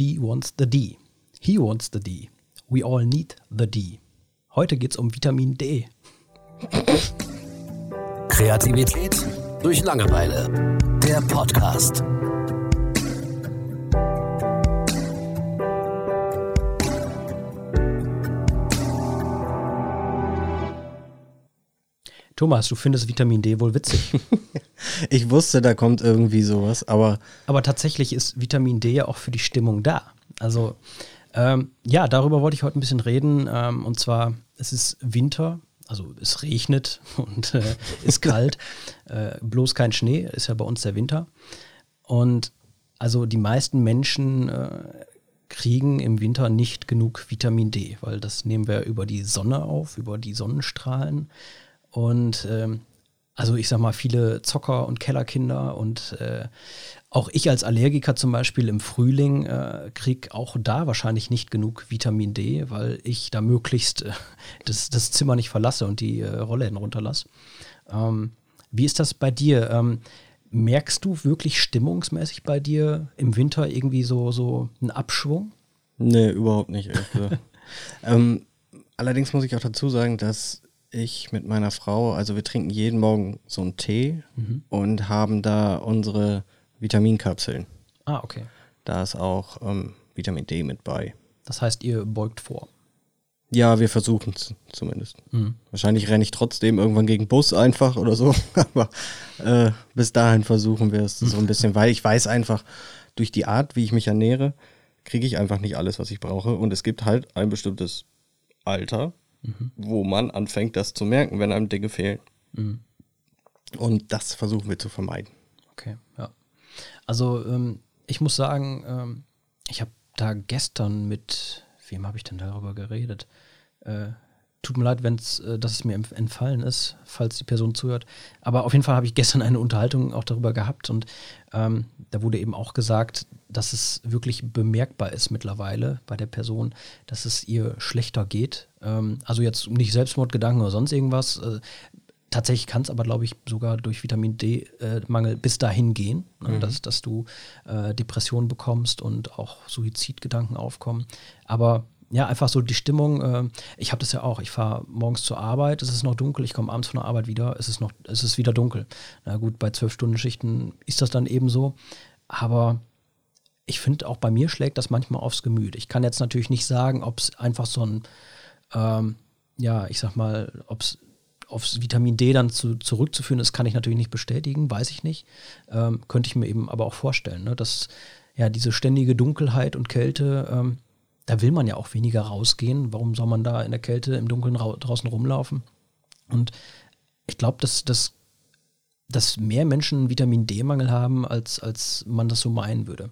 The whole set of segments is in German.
She wants the D. He wants the D. We all need the D. Heute geht es um Vitamin D. Kreativität durch Langeweile. Der Podcast. Thomas, du findest Vitamin D wohl witzig. ich wusste, da kommt irgendwie sowas, aber. Aber tatsächlich ist Vitamin D ja auch für die Stimmung da. Also, ähm, ja, darüber wollte ich heute ein bisschen reden. Ähm, und zwar, es ist Winter, also es regnet und äh, ist kalt. äh, bloß kein Schnee, ist ja bei uns der Winter. Und also die meisten Menschen äh, kriegen im Winter nicht genug Vitamin D, weil das nehmen wir über die Sonne auf, über die Sonnenstrahlen. Und ähm, also ich sag mal, viele Zocker und Kellerkinder und äh, auch ich als Allergiker zum Beispiel im Frühling äh, kriege auch da wahrscheinlich nicht genug Vitamin D, weil ich da möglichst äh, das, das Zimmer nicht verlasse und die äh, Rollläden runterlasse. Ähm, wie ist das bei dir? Ähm, merkst du wirklich stimmungsmäßig bei dir im Winter irgendwie so, so einen Abschwung? Nee, überhaupt nicht. ähm, allerdings muss ich auch dazu sagen, dass ich mit meiner Frau, also wir trinken jeden Morgen so einen Tee mhm. und haben da unsere Vitaminkapseln. Ah, okay. Da ist auch ähm, Vitamin D mit bei. Das heißt, ihr beugt vor. Ja, wir versuchen es zumindest. Mhm. Wahrscheinlich renne ich trotzdem irgendwann gegen Bus einfach oder so. Aber äh, bis dahin versuchen wir es so ein bisschen, weil ich weiß einfach, durch die Art, wie ich mich ernähre, kriege ich einfach nicht alles, was ich brauche. Und es gibt halt ein bestimmtes Alter, mhm. wo man anfängt, das zu merken, wenn einem Dinge fehlen. Mhm. Und das versuchen wir zu vermeiden. Okay, ja. Also ähm, ich muss sagen, ähm, ich habe da gestern mit, wem habe ich denn darüber geredet? Äh, tut mir leid, wenn es, äh, dass es mir entfallen ist, falls die Person zuhört. Aber auf jeden Fall habe ich gestern eine Unterhaltung auch darüber gehabt und ähm, da wurde eben auch gesagt, dass es wirklich bemerkbar ist mittlerweile bei der Person, dass es ihr schlechter geht. Ähm, also jetzt nicht Selbstmordgedanken oder sonst irgendwas. Äh, tatsächlich kann es aber, glaube ich, sogar durch Vitamin D-Mangel äh, bis dahin gehen, ne, mhm. dass, dass du äh, Depressionen bekommst und auch Suizidgedanken aufkommen. Aber ja, einfach so die Stimmung. Äh, ich habe das ja auch. Ich fahre morgens zur Arbeit, es ist noch dunkel, ich komme abends von der Arbeit wieder, es ist noch, es ist wieder dunkel. Na gut, bei zwölf Stunden Schichten ist das dann eben so. Aber ich finde, auch bei mir schlägt das manchmal aufs Gemüt. Ich kann jetzt natürlich nicht sagen, ob es einfach so ein, ähm, ja, ich sag mal, ob es aufs Vitamin D dann zu, zurückzuführen ist, kann ich natürlich nicht bestätigen, weiß ich nicht. Ähm, könnte ich mir eben aber auch vorstellen, ne, dass ja diese ständige Dunkelheit und Kälte, ähm, da will man ja auch weniger rausgehen. Warum soll man da in der Kälte im Dunkeln draußen rumlaufen? Und ich glaube, dass, dass, dass mehr Menschen Vitamin D-Mangel haben, als, als man das so meinen würde.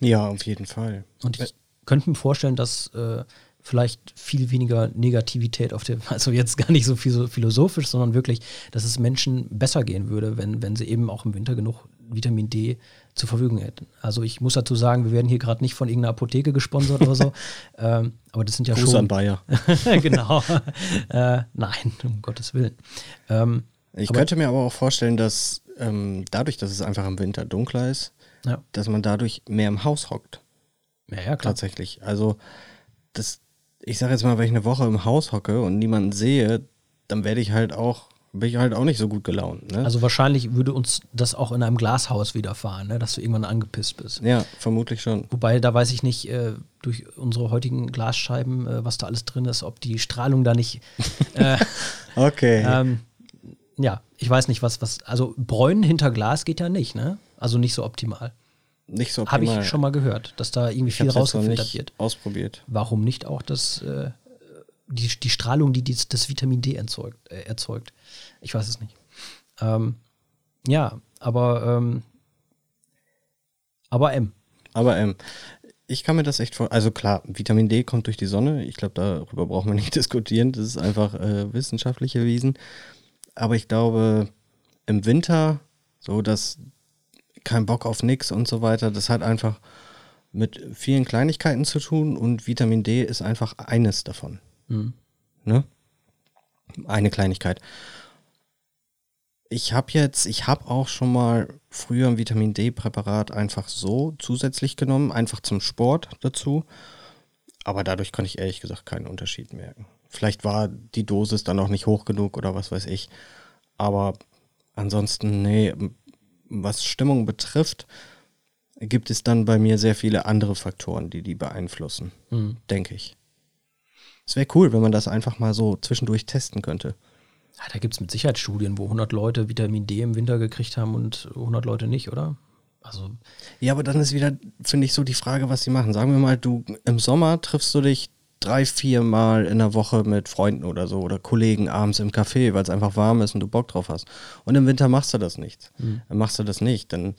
Ja, auf jeden Fall. Und ich könnte mir vorstellen, dass äh, vielleicht viel weniger Negativität auf dem, also jetzt gar nicht so viel so philosophisch, sondern wirklich, dass es Menschen besser gehen würde, wenn, wenn sie eben auch im Winter genug Vitamin D zur Verfügung hätten. Also ich muss dazu sagen, wir werden hier gerade nicht von irgendeiner Apotheke gesponsert oder so. ähm, aber das sind ja Gruß schon. an Bayer. genau. äh, nein, um Gottes Willen. Ähm, ich könnte mir aber auch vorstellen, dass ähm, dadurch, dass es einfach im Winter dunkler ist, ja. dass man dadurch mehr im Haus hockt. Ja, ja, klar. Tatsächlich. Also das, ich sage jetzt mal, wenn ich eine Woche im Haus hocke und niemanden sehe, dann werde ich halt auch bin ich halt auch nicht so gut gelaunt. Ne? Also wahrscheinlich würde uns das auch in einem Glashaus widerfahren, ne? dass du irgendwann angepisst bist. Ja, vermutlich schon. Wobei, da weiß ich nicht, äh, durch unsere heutigen Glasscheiben, äh, was da alles drin ist, ob die Strahlung da nicht. Äh, okay. Ähm, ja, ich weiß nicht, was, was. Also Bräunen hinter Glas geht ja nicht, ne? Also nicht so optimal. Nicht so optimal. Habe ich schon mal gehört, dass da irgendwie ich viel rausgefiltert wird. Ausprobiert. Warum nicht auch das, äh, die, die Strahlung, die dies, das Vitamin D erzeugt, äh, erzeugt? Ich weiß es nicht. Ähm, ja, aber, ähm, aber M. Aber M. Ich kann mir das echt vor. Also klar, Vitamin D kommt durch die Sonne. Ich glaube, darüber brauchen wir nicht diskutieren. Das ist einfach äh, wissenschaftlich erwiesen. Aber ich glaube, im Winter, so dass kein Bock auf nix und so weiter, das hat einfach mit vielen Kleinigkeiten zu tun und Vitamin D ist einfach eines davon. Mhm. Ne? Eine Kleinigkeit ich habe jetzt, ich habe auch schon mal früher ein Vitamin D-Präparat einfach so zusätzlich genommen, einfach zum Sport dazu. Aber dadurch kann ich ehrlich gesagt keinen Unterschied merken. Vielleicht war die Dosis dann auch nicht hoch genug oder was weiß ich. Aber ansonsten, nee, was Stimmung betrifft, gibt es dann bei mir sehr viele andere Faktoren, die die beeinflussen, mhm. denke ich. Es wäre cool, wenn man das einfach mal so zwischendurch testen könnte. Ja, da gibt es mit Sicherheit Studien, wo 100 Leute Vitamin D im Winter gekriegt haben und 100 Leute nicht, oder? Also ja, aber dann ist wieder, finde ich, so die Frage, was sie machen. Sagen wir mal, du im Sommer triffst du dich drei, vier Mal in der Woche mit Freunden oder so oder Kollegen abends im Café, weil es einfach warm ist und du Bock drauf hast. Und im Winter machst du das nicht. Mhm. Dann machst du das nicht. Dann,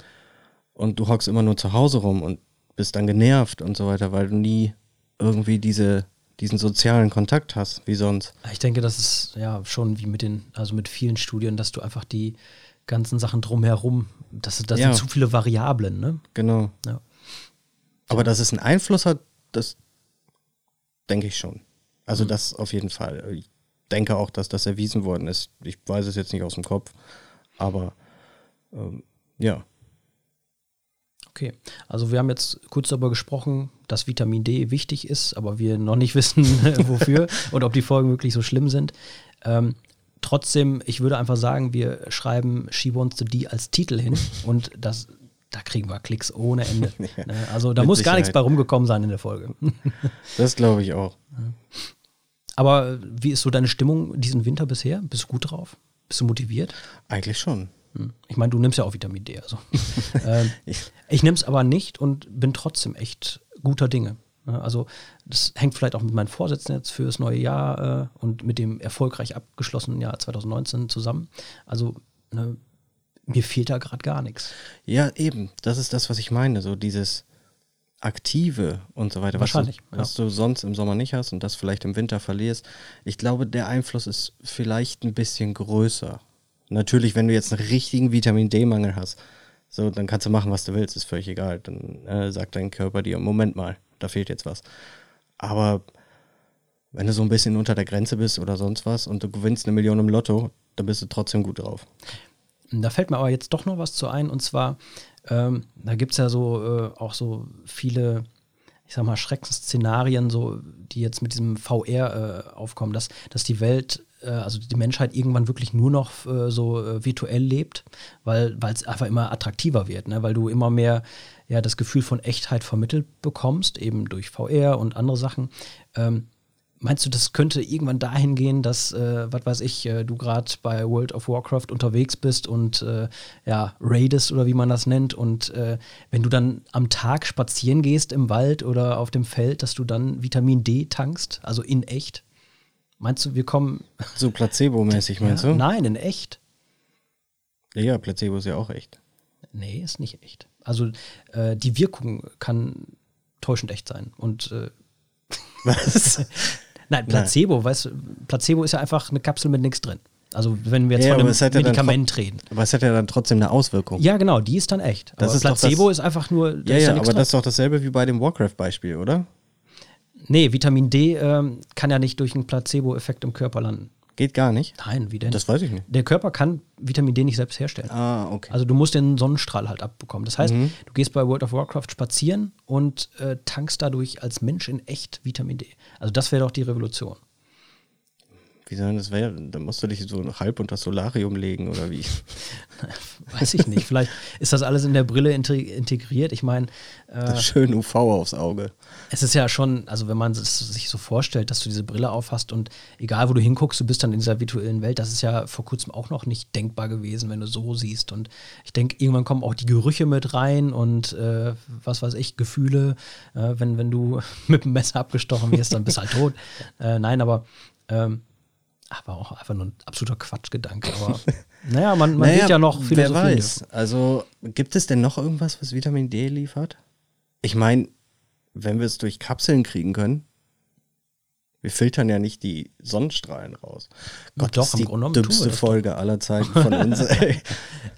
und du hockst immer nur zu Hause rum und bist dann genervt und so weiter, weil du nie irgendwie diese diesen sozialen Kontakt hast, wie sonst. Ich denke, das ist ja schon wie mit den, also mit vielen Studien, dass du einfach die ganzen Sachen drumherum, das, das ja. sind zu viele Variablen, ne? Genau. Ja. Aber dass es einen Einfluss hat, das denke ich schon. Also mhm. das auf jeden Fall. Ich denke auch, dass das erwiesen worden ist. Ich weiß es jetzt nicht aus dem Kopf, aber ähm, ja. Okay, also wir haben jetzt kurz darüber gesprochen, dass Vitamin D wichtig ist, aber wir noch nicht wissen, wofür und ob die Folgen wirklich so schlimm sind. Ähm, trotzdem, ich würde einfach sagen, wir schreiben She Wants to D als Titel hin und das, da kriegen wir Klicks ohne Ende. ja, ne? also da muss Sicherheit. gar nichts bei rumgekommen sein in der Folge. das glaube ich auch. Aber wie ist so deine Stimmung diesen Winter bisher? Bist du gut drauf? Bist du motiviert? Eigentlich schon. Hm. Ich meine, du nimmst ja auch Vitamin D. Also. ähm, ich nehme es aber nicht und bin trotzdem echt guter Dinge. Also das hängt vielleicht auch mit meinen Vorsätzen jetzt für das neue Jahr äh, und mit dem erfolgreich abgeschlossenen Jahr 2019 zusammen. Also ne, mir fehlt da gerade gar nichts. Ja, eben. Das ist das, was ich meine. So dieses Aktive und so weiter. Wahrscheinlich. Was du, was du sonst im Sommer nicht hast und das vielleicht im Winter verlierst. Ich glaube, der Einfluss ist vielleicht ein bisschen größer. Natürlich, wenn du jetzt einen richtigen Vitamin D-Mangel hast, so, dann kannst du machen, was du willst, ist völlig egal. Dann äh, sagt dein Körper dir, Moment mal, da fehlt jetzt was. Aber wenn du so ein bisschen unter der Grenze bist oder sonst was und du gewinnst eine Million im Lotto, dann bist du trotzdem gut drauf. Da fällt mir aber jetzt doch noch was zu ein und zwar, ähm, da gibt es ja so äh, auch so viele, ich sag mal, Schreckensszenarien, so, die jetzt mit diesem VR äh, aufkommen, dass, dass die Welt also die Menschheit irgendwann wirklich nur noch äh, so äh, virtuell lebt, weil es einfach immer attraktiver wird, ne? weil du immer mehr ja, das Gefühl von Echtheit vermittelt bekommst, eben durch VR und andere Sachen. Ähm, meinst du, das könnte irgendwann dahin gehen, dass, äh, was weiß ich, äh, du gerade bei World of Warcraft unterwegs bist und äh, ja, raidest oder wie man das nennt und äh, wenn du dann am Tag spazieren gehst im Wald oder auf dem Feld, dass du dann Vitamin D tankst, also in echt? Meinst du, wir kommen. So placebo-mäßig, meinst ja, du? Nein, in echt. Ja, Placebo ist ja auch echt. Nee, ist nicht echt. Also äh, die Wirkung kann täuschend echt sein. Und äh, was? Nein, Placebo, Nein. weißt du, Placebo ist ja einfach eine Kapsel mit nichts drin. Also wenn wir jetzt ja, von einem Medikament reden. Aber es hat ja dann trotzdem eine Auswirkung. Ja, genau, die ist dann echt. Das aber ist Placebo das, ist einfach nur. Ja, ja, aber drin. das ist doch dasselbe wie bei dem Warcraft-Beispiel, oder? Nee, Vitamin D ähm, kann ja nicht durch einen Placebo-Effekt im Körper landen. Geht gar nicht? Nein, wie denn? Das weiß ich nicht. Der Körper kann Vitamin D nicht selbst herstellen. Ah, okay. Also du musst den Sonnenstrahl halt abbekommen. Das heißt, mhm. du gehst bei World of Warcraft spazieren und äh, tankst dadurch als Mensch in echt Vitamin D. Also das wäre doch die Revolution. Wie soll das werden? Da musst du dich so halb unter Solarium legen oder wie? Weiß ich nicht. Vielleicht ist das alles in der Brille integriert. Ich meine. Äh, schön UV aufs Auge. Es ist ja schon, also wenn man es sich so vorstellt, dass du diese Brille aufhast und egal wo du hinguckst, du bist dann in dieser virtuellen Welt, das ist ja vor kurzem auch noch nicht denkbar gewesen, wenn du so siehst. Und ich denke, irgendwann kommen auch die Gerüche mit rein und äh, was weiß ich, Gefühle. Äh, wenn, wenn du mit dem Messer abgestochen wirst, dann bist du halt tot. Äh, nein, aber. Ähm, aber auch einfach nur ein absoluter Quatschgedanke. Aber naja, man, man naja, wird ja noch Philosophie. Wer weiß. Also gibt es denn noch irgendwas, was Vitamin D liefert? Ich meine, wenn wir es durch Kapseln kriegen können, wir filtern ja nicht die Sonnenstrahlen raus. Gott, Doch, das ist die Grunde dümmste Folge aller Zeiten von uns. Ey.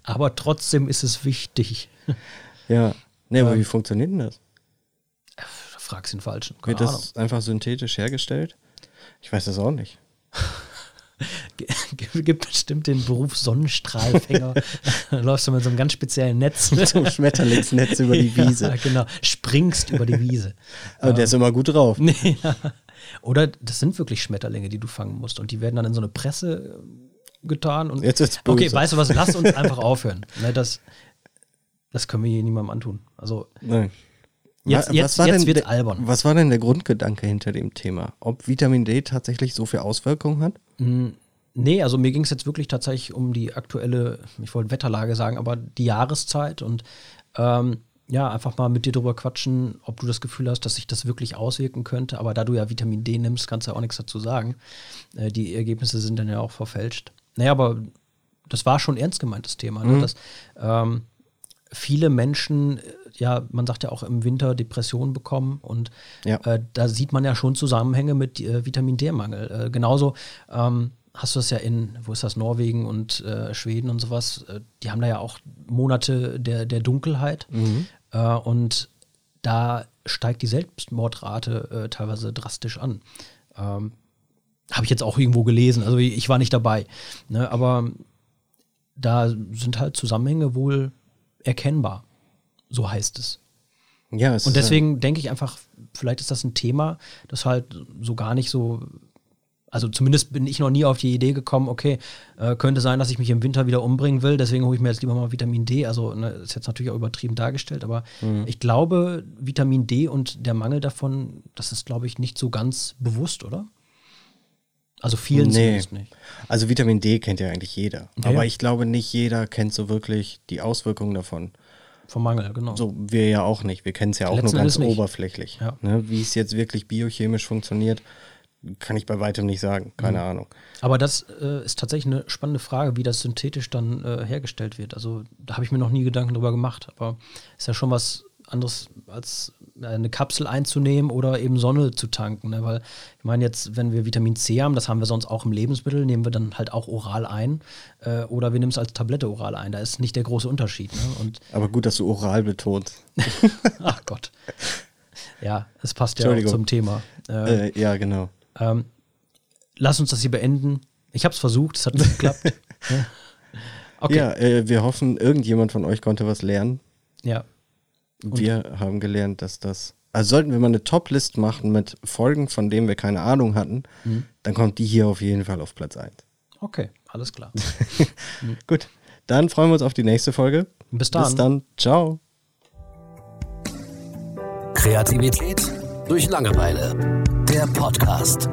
aber trotzdem ist es wichtig. Ja. Nee, aber ähm, wie funktioniert denn das? Da fragst den Falschen. Keine Wird das Ahnung. einfach synthetisch hergestellt? Ich weiß das auch nicht. gibt bestimmt den Beruf Sonnenstrahlfänger. da läufst du mit so einem ganz speziellen Netz. Mit so einem Schmetterlingsnetz über die Wiese. Ja, genau. Springst über die Wiese. Aber der ist immer gut drauf. Nee, ja. Oder das sind wirklich Schmetterlinge, die du fangen musst. Und die werden dann in so eine Presse äh, getan. Und Jetzt böse. Okay, weißt du was? Lass uns einfach aufhören. Ne, das, das können wir hier niemandem antun. Also Nein. Jetzt- jetzt- jetzt der- albern. Was war denn der Grundgedanke hinter dem Thema? Ob Vitamin D tatsächlich so viel Auswirkungen hat? Nee, also mir ging es jetzt wirklich tatsächlich um die aktuelle, ich wollte Wetterlage sagen, aber die Jahreszeit und ähm, ja, einfach mal mit dir drüber quatschen, ob du das Gefühl hast, dass sich das wirklich auswirken könnte. Aber da du ja Vitamin D nimmst, kannst du ja auch nichts dazu sagen. Äh, die Ergebnisse sind dann ja auch verfälscht. Naja, aber das war schon ernst gemeintes Thema, ne? dass ähm, viele Menschen, äh, ja, man sagt ja auch im Winter Depressionen bekommen und Ja. äh, da sieht man ja schon Zusammenhänge mit äh, Vitamin D-Mangel. Äh, genauso ähm, hast du das ja in, wo ist das, Norwegen und äh, Schweden und sowas, äh, die haben da ja auch Monate der, der Dunkelheit äh, und da steigt die Selbstmordrate äh, teilweise drastisch an. Ähm, Habe ich jetzt auch irgendwo gelesen, also ich ich war nicht dabei. Ne, aber da sind halt Zusammenhänge wohl erkennbar. So heißt es. Ja, es Und ja- deswegen denke ich einfach, vielleicht ist das ein Thema, das halt so gar nicht so. Also zumindest bin ich noch nie auf die Idee gekommen, okay, äh, könnte sein, dass ich mich im Winter wieder umbringen will, deswegen hole ich mir jetzt lieber mal Vitamin D. Also ne, ist jetzt natürlich auch übertrieben dargestellt, aber Mhm. ich glaube, Vitamin D und der Mangel davon, das ist, glaube ich, nicht so ganz bewusst, oder? Also vielen Nee. nicht. Also Vitamin D kennt ja eigentlich jeder. Ja, aber ja. ich glaube, nicht jeder kennt so wirklich die Auswirkungen davon. Vom Mangel, genau. So wir ja auch nicht. Wir kennen es ja auch Letzten nur ganz oberflächlich. Ja. Ne? Wie es jetzt wirklich biochemisch funktioniert, kann ich bei weitem nicht sagen. Keine Mhm. Ahnung. Aber das äh, ist tatsächlich eine spannende Frage, wie das synthetisch dann äh, hergestellt wird. Also da habe ich mir noch nie Gedanken drüber gemacht. Aber ist ja schon was anderes, als äh, eine Kapsel einzunehmen oder eben Sonne zu tanken. Ne? Weil ich meine jetzt, wenn wir Vitamin C haben, das haben wir sonst auch im Lebensmittel, nehmen wir dann halt auch oral ein. Äh, oder wir nehmen es als Tablette oral ein. Da ist nicht der große Unterschied. Ne? Und Aber gut, dass du oral betonst. ach Gott. Ja, es passt ja zum Thema. Äh, Äh, ja, genau. Ähm, lass uns das hier beenden. Ich habe es versucht, es hat nicht geklappt. Ja. Okay. Ja, äh, wir hoffen, irgendjemand von euch konnte was lernen. Ja. Wir haben gelernt, dass das. Also sollten wir mal eine Top-List machen mit Folgen, von denen wir keine Ahnung hatten, Mhm. dann kommt die hier auf jeden Fall auf Platz 1. Okay, alles klar. Gut, dann freuen wir uns auf die nächste Folge. Bis dann. Bis dann. Ciao. Kreativität durch Langeweile. Der Podcast.